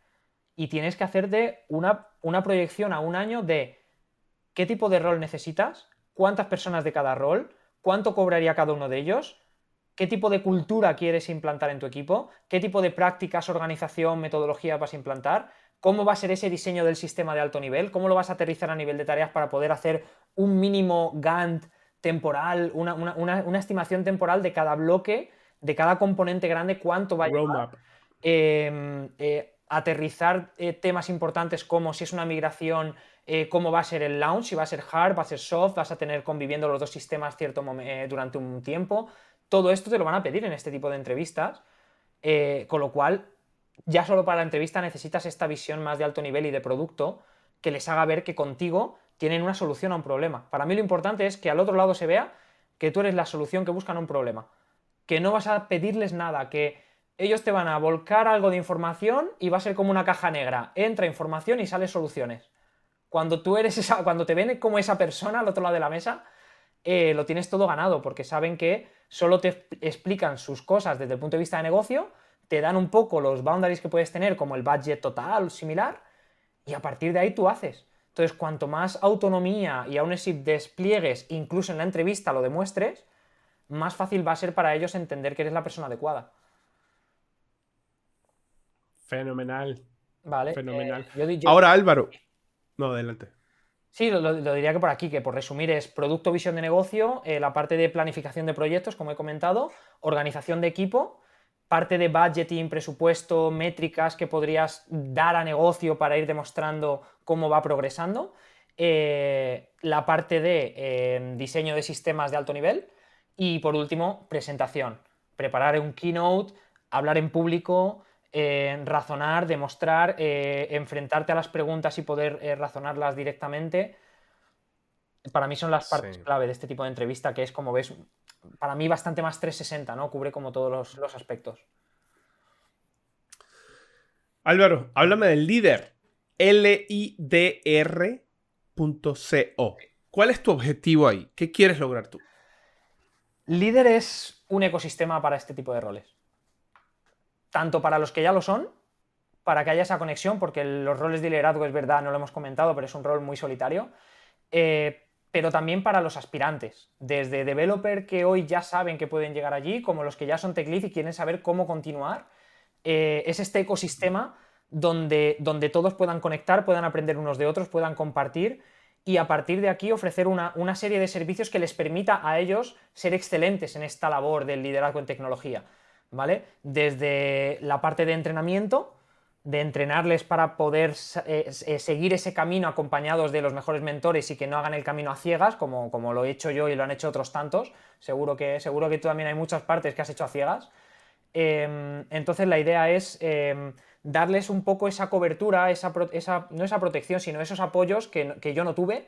Y tienes que hacerte una, una proyección a un año de qué tipo de rol necesitas, cuántas personas de cada rol, cuánto cobraría cada uno de ellos, qué tipo de cultura quieres implantar en tu equipo, qué tipo de prácticas, organización, metodología vas a implantar, cómo va a ser ese diseño del sistema de alto nivel, cómo lo vas a aterrizar a nivel de tareas para poder hacer un mínimo Gantt temporal, una, estimación temporal de cada bloque, de cada componente grande, cuánto va a llevar. Em, eh, aterrizar eh, temas importantes como si es una migración eh, cómo va a ser el launch, si va a ser hard, va a ser soft, vas a tener conviviendo los dos sistemas cierto eh, durante un tiempo. Todo esto te lo van a pedir en este tipo de entrevistas, eh, con lo cual ya solo para la entrevista necesitas esta visión más de alto nivel y de producto que les haga ver que contigo tienen una solución a un problema. Para mí lo importante es que al otro lado se vea que tú eres la solución que buscan un problema, que no vas a pedirles nada, que ellos te van a volcar algo de información y va a ser como una caja negra, entra información y sale soluciones. Cuando tú eres esa, cuando te ven como esa persona al otro lado de la mesa, eh, lo tienes todo ganado, porque saben que solo te explican sus cosas desde el punto de vista de negocio, te dan un poco los boundaries que puedes tener, como el budget total, similar, y a partir de ahí tú haces. Entonces, cuanto más autonomía y aún así despliegues, incluso en la entrevista lo demuestres, más fácil va a ser para ellos entender que eres la persona adecuada. Fenomenal. Vale. Fenomenal. Eh, Ahora, Álvaro. No, adelante. Sí, lo, diría que por aquí, que por resumir es producto, visión de negocio, eh, la parte de planificación de proyectos, como he comentado, organización de equipo, parte de budgeting, presupuesto, métricas que podrías dar a negocio para ir demostrando cómo va progresando, eh, la parte de eh, diseño de sistemas de alto nivel y por último, presentación. Preparar un keynote, hablar en público, eh, razonar, demostrar, enfrentarte a las preguntas y poder razonarlas directamente. Para mí son las partes clave de este tipo de entrevista, que es, como ves, para mí bastante más 360, ¿no? Cubre como todos los, aspectos. Álvaro, háblame del líder. L-I-D-R.co. ¿Cuál es tu objetivo ahí? ¿Qué quieres lograr tú? Líder es un ecosistema para este tipo de roles. Tanto para los que ya lo son, para que haya esa conexión, porque los roles de liderazgo es verdad, no lo hemos comentado, pero es un rol muy solitario. Eh, pero también para los aspirantes, desde developer que hoy ya saben que pueden llegar allí, como los que ya son tech y quieren saber cómo continuar. Eh, es este ecosistema donde, donde todos puedan conectar, puedan aprender unos de otros, puedan compartir y a partir de aquí ofrecer una, una serie de servicios que les permita a ellos ser excelentes en esta labor del liderazgo en tecnología. ¿Vale? Desde la parte de entrenamiento, de entrenarles para poder eh, eh, seguir ese camino acompañados de los mejores mentores y que no hagan el camino a ciegas, como, como, lo he hecho yo y lo han hecho otros tantos. Seguro que, seguro que tú también hay muchas partes que has hecho a ciegas. Em, entonces la idea es em, darles un poco esa cobertura, esa, no esa protección, sino esos apoyos que, que yo no tuve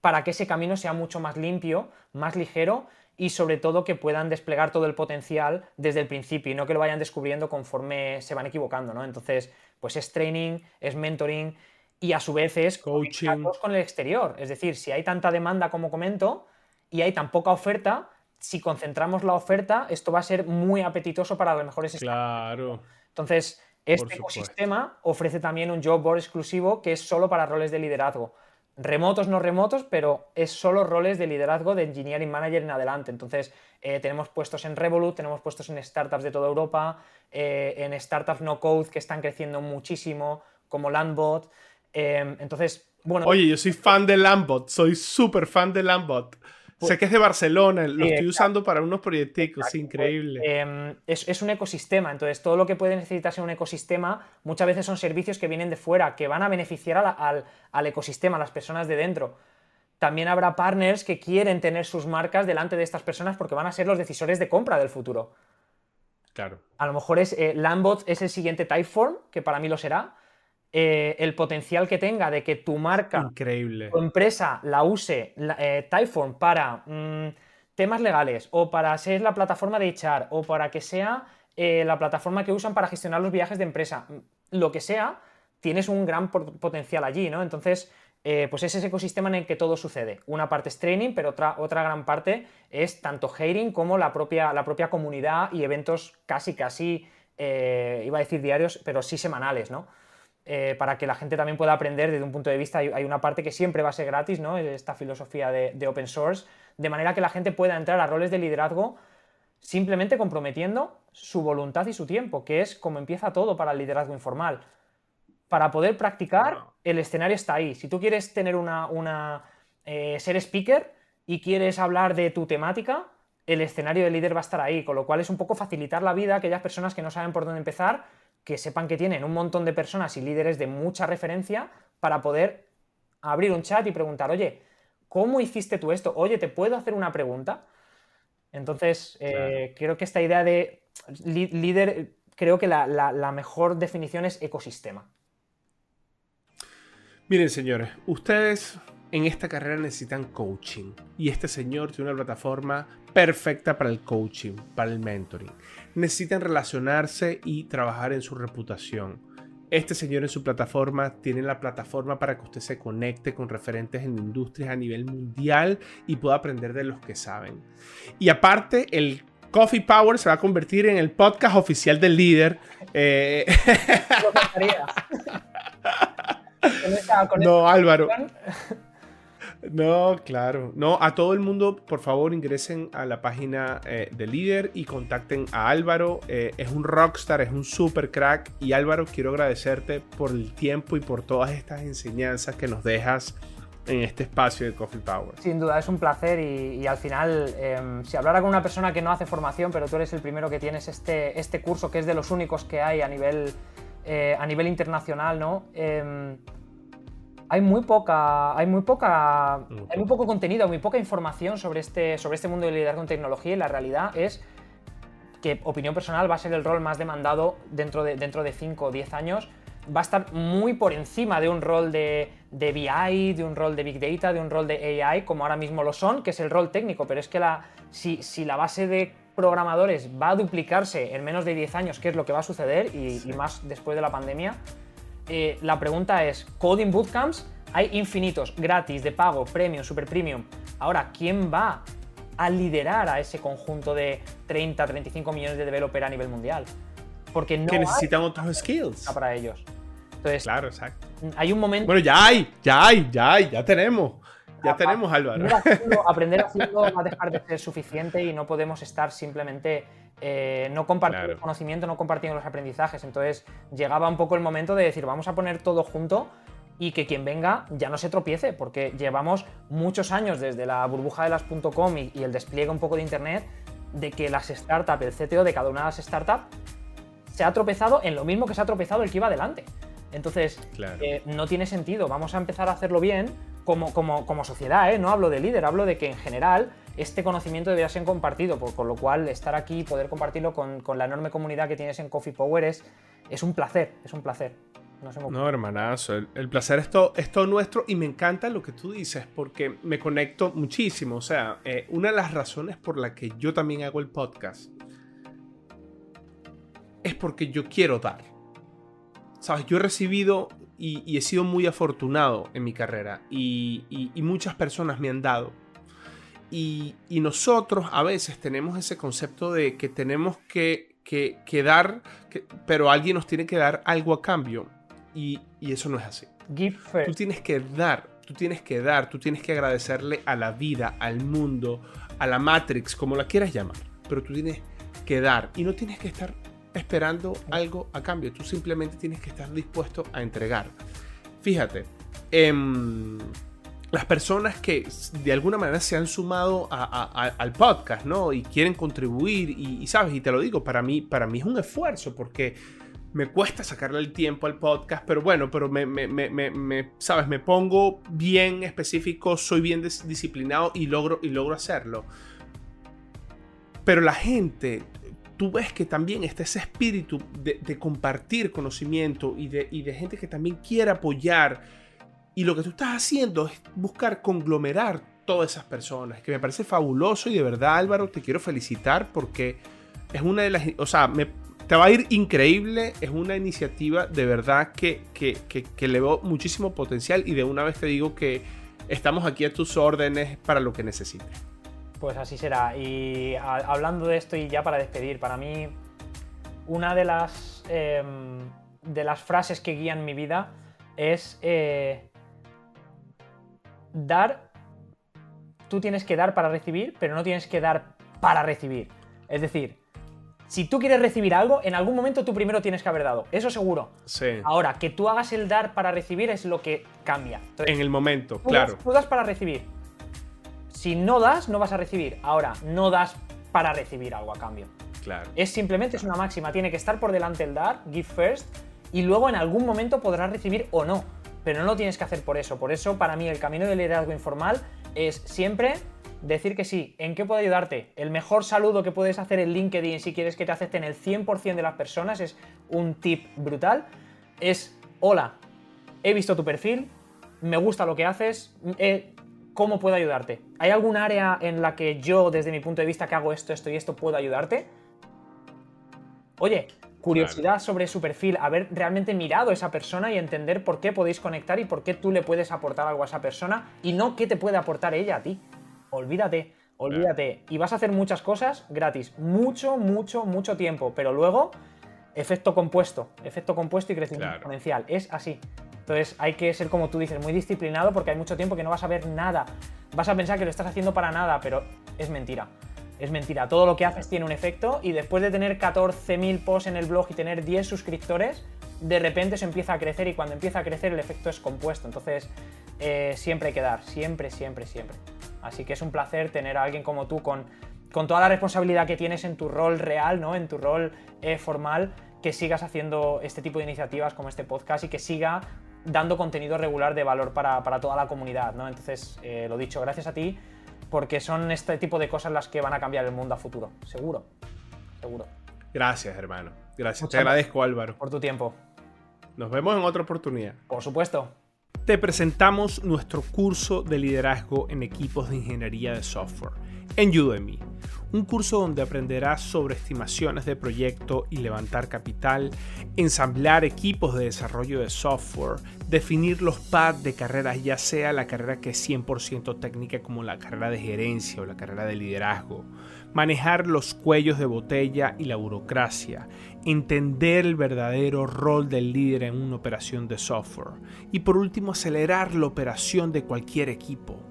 para que ese camino sea mucho más limpio, más ligero y sobre todo que puedan desplegar todo el potencial desde el principio y no que lo vayan descubriendo conforme se van equivocando, ¿no? Entonces, pues es training, es mentoring y a su vez es coaching con el exterior. Es decir, si hay tanta demanda como comento y hay tan poca oferta, si concentramos la oferta, esto va a ser muy apetitoso para los mejores Claro. Entonces, este ecosistema ofrece también un job board exclusivo que es solo para roles de liderazgo remotos, no remotos, pero es solo roles de liderazgo de engineering manager en adelante. Entonces, eh, tenemos puestos en Revolut, tenemos puestos en startups de toda Europa, eh, en startups no code que están creciendo muchísimo, como Landbot. Eh, entonces, bueno. Oye, yo soy fan de Landbot, soy súper fan de Landbot. Pues sé que es de Barcelona, lo estoy usando para unos proyectos, increíble. Em, es, un ecosistema, entonces todo lo que puede necesitarse un ecosistema muchas veces son servicios que vienen de fuera, que van a beneficiar al, ecosistema, a las personas de dentro. También habrá partners que quieren tener sus marcas delante de estas personas porque van a ser los decisores de compra del futuro. Claro. A lo mejor es eh, Lambot es el siguiente Typeform, que para mí lo será eh, el potencial que tenga de que tu marca, Increíble. tu empresa la use eh, Typeform para mm, temas legales o para ser la plataforma de echar o para que sea eh, la plataforma que usan para gestionar los viajes de empresa, mm, lo que sea, tienes un gran potencial allí, ¿no? Entonces, pues es ese ecosistema en el que todo sucede. Una parte es training, pero otra, otra gran parte es tanto hiring como la propia, la propia comunidad y eventos casi, casi, iba a decir diarios, pero sí semanales, ¿no? Eh, para que la gente también pueda aprender desde un punto de vista, hay, una parte que siempre va a ser gratis, ¿no? Esta filosofía de, open source, de manera que la gente pueda entrar a roles de liderazgo simplemente comprometiendo su voluntad y su tiempo, que es como empieza todo para el liderazgo informal. Para poder practicar, el escenario está ahí. Si tú quieres tener una, una eh, ser speaker y quieres hablar de tu temática, el escenario de líder va a estar ahí, con lo cual es un poco facilitar la vida a aquellas personas que no saben por dónde empezar que sepan que tienen un montón de personas y líderes de mucha referencia para poder abrir un chat y preguntar, oye, ¿cómo hiciste tú esto? Oye, ¿te puedo hacer una pregunta? Entonces, eh, creo que esta idea de líder, creo que la, mejor definición es ecosistema. Miren, señores, ustedes en esta carrera necesitan coaching. Y este señor tiene una plataforma perfecta para el coaching, para el mentoring. Necesitan relacionarse y trabajar en su reputación. Este señor en su plataforma tiene la plataforma para que usted se conecte con referentes en industrias a nivel mundial y pueda aprender de los que saben. Y aparte, el Coffee Power se va a convertir en el podcast oficial del líder. Eh, no, Álvaro. No, claro. No, a todo el mundo, por favor, ingresen a la página eh, de líder y contacten a Álvaro. Eh, es un rockstar, es un super crack. Y Álvaro, quiero agradecerte por el tiempo y por todas estas enseñanzas que nos dejas en este espacio de Coffee Power. Sin duda, es un placer y, al final, em, si hablara con una persona que no hace formación, pero tú eres el primero que tienes este, este curso, que es de los únicos que hay a nivel, eh, a nivel internacional, ¿no? Em, hay muy poca, hay muy poca, hay muy poco contenido, muy poca información sobre este, sobre este mundo de liderazgo en tecnología y la realidad es que, opinión personal, va a ser el rol más demandado dentro de, dentro de 5 o 10 años. Va a estar muy por encima de un rol de, de BI, de un rol de Big Data, de un rol de AI, como ahora mismo lo son, que es el rol técnico, pero es que la, si, si la base de programadores va a duplicarse en menos de 10 años, que es lo que va a suceder, y, y más después de la pandemia, eh, la pregunta es, ¿coding bootcamps? Hay infinitos, gratis, de pago, premium, super premium. Ahora, ¿quién va a liderar a ese conjunto de 30, 35 millones de developers a nivel mundial? Porque no que necesitan otros skills para ellos. Entonces, claro, exacto. Hay un momento. Bueno, ya hay, ya hay, ya hay, ya tenemos. Ya tenemos, Álvaro. aprender haciendo va a dejar de ser suficiente y no podemos estar simplemente eh, no compartiendo el conocimiento, no compartiendo los aprendizajes. Entonces llegaba un poco el momento de decir, vamos a poner todo junto y que quien venga ya no se tropiece, porque llevamos muchos años desde la burbuja de las .com y, el despliegue un poco de Internet de que las startups, el CTO de cada una de las startups, se ha tropezado en lo mismo que se ha tropezado el que iba adelante. Entonces, eh, no tiene sentido. Vamos a empezar a hacerlo bien como, como, como sociedad, ¿eh? no hablo de líder, hablo de que en general este conocimiento debería ser compartido, por, con lo cual estar aquí y poder compartirlo con, la enorme comunidad que tienes en Coffee Power es, un placer, es un placer. No, hermanazo, el, placer es todo, es todo, nuestro y me encanta lo que tú dices porque me conecto muchísimo. O sea, eh, una de las razones por la que yo también hago el podcast es porque yo quiero dar. Sabes, yo he recibido y, he sido muy afortunado en mi carrera y, muchas personas me han dado. Y, nosotros a veces tenemos ese concepto de que tenemos que, que, dar, pero alguien nos tiene que dar algo a cambio. Y, eso no es así. Tú tienes que dar, tú tienes que dar, tú tienes que agradecerle a la vida, al mundo, a la Matrix, como la quieras llamar. Pero tú tienes que dar y no tienes que estar esperando algo a cambio, tú simplemente tienes que estar dispuesto a entregar. Fíjate, em, las personas que de alguna manera se han sumado al podcast, ¿no? Y quieren contribuir, y, sabes, y te lo digo, para mí, para mí es un esfuerzo porque me cuesta sacarle el tiempo al podcast, pero bueno, pero me, sabes, me pongo bien específico, soy bien disciplinado y logro, y logro hacerlo. Pero la gente tú ves que también está ese espíritu de, compartir conocimiento y de, de, gente que también quiere apoyar. Y lo que tú estás haciendo es buscar conglomerar todas esas personas, que me parece fabuloso y de verdad Álvaro te quiero felicitar porque es una de las, o sea, me, te va a ir increíble, es una iniciativa de verdad que, que, que, que le veo muchísimo potencial y de una vez te digo que estamos aquí a tus órdenes para lo que necesites. Pues así será. Y hablando de esto y ya para despedir, para mí una de las, em, de las frases que guían mi vida es eh, dar, tú tienes que dar para recibir, pero no tienes que dar para recibir. Es decir, si tú quieres recibir algo, en algún momento tú primero tienes que haber dado. Eso seguro. Sí. Ahora, que tú hagas el dar para recibir es lo que cambia. en el momento, claro. tú das para recibir si no das, no vas a recibir. Ahora, no das para recibir algo a cambio. Claro. Es simplemente, es una máxima. Tiene que estar por delante el dar, give first, y luego en algún momento podrás recibir o no. Pero no lo tienes que hacer por eso. Por eso, para mí, el camino del liderazgo informal es siempre decir que sí. ¿En qué puedo ayudarte? El mejor saludo que puedes hacer en LinkedIn si quieres que te acepten el 100% de las personas es un tip brutal. Es, hola, he visto tu perfil, me gusta lo que haces, ¿cómo puedo ayudarte? ¿Hay algún área en la que yo, desde mi punto de vista, que hago esto, esto y esto, puedo ayudarte? Oye, curiosidad sobre su perfil, haber realmente mirado a esa persona y entender por qué podéis conectar y por qué tú le puedes aportar algo a esa persona y no qué te puede aportar ella a ti. Olvídate, olvídate. Y vas a hacer muchas cosas gratis, mucho, mucho, mucho tiempo, pero luego efecto compuesto, efecto compuesto y crecimiento exponencial. Es así. Entonces hay que ser, como tú dices, muy disciplinado porque hay mucho tiempo que no vas a ver nada. Vas a pensar que lo estás haciendo para nada, pero es mentira. Es mentira. Todo lo que haces tiene un efecto y después de tener 14.000 posts en el blog y tener 10 suscriptores, de repente se empieza a crecer y cuando empieza a crecer el efecto es compuesto. Entonces eh, siempre hay que dar, siempre, siempre, siempre. Así que es un placer tener a alguien como tú con, con toda la responsabilidad que tienes en tu rol real, ¿no? En tu rol eh, formal, que sigas haciendo este tipo de iniciativas como este podcast y que siga dando contenido regular de valor para, toda la comunidad, ¿no? Entonces, eh, lo dicho, gracias a ti porque son este tipo de cosas las que van a cambiar el mundo a futuro, seguro, seguro. Gracias, hermano. Gracias. Te agradezco, Álvaro. Por tu tiempo. Nos vemos en otra oportunidad. Por supuesto. Te presentamos nuestro curso de liderazgo en equipos de ingeniería de software en Udemy un curso donde aprenderás sobre estimaciones de proyecto y levantar capital, ensamblar equipos de desarrollo de software, definir los paths de carreras, ya sea la carrera que es 100% técnica como la carrera de gerencia o la carrera de liderazgo, manejar los cuellos de botella y la burocracia, entender el verdadero rol del líder en una operación de software y por último acelerar la operación de cualquier equipo.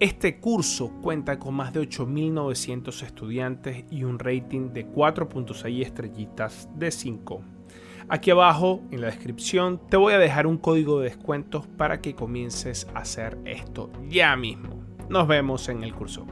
Este curso cuenta con más de 8.900 estudiantes y un rating de 4.6 estrellitas de 5. Aquí abajo en la descripción te voy a dejar un código de descuentos para que comiences a hacer esto ya mismo. Nos vemos en el curso.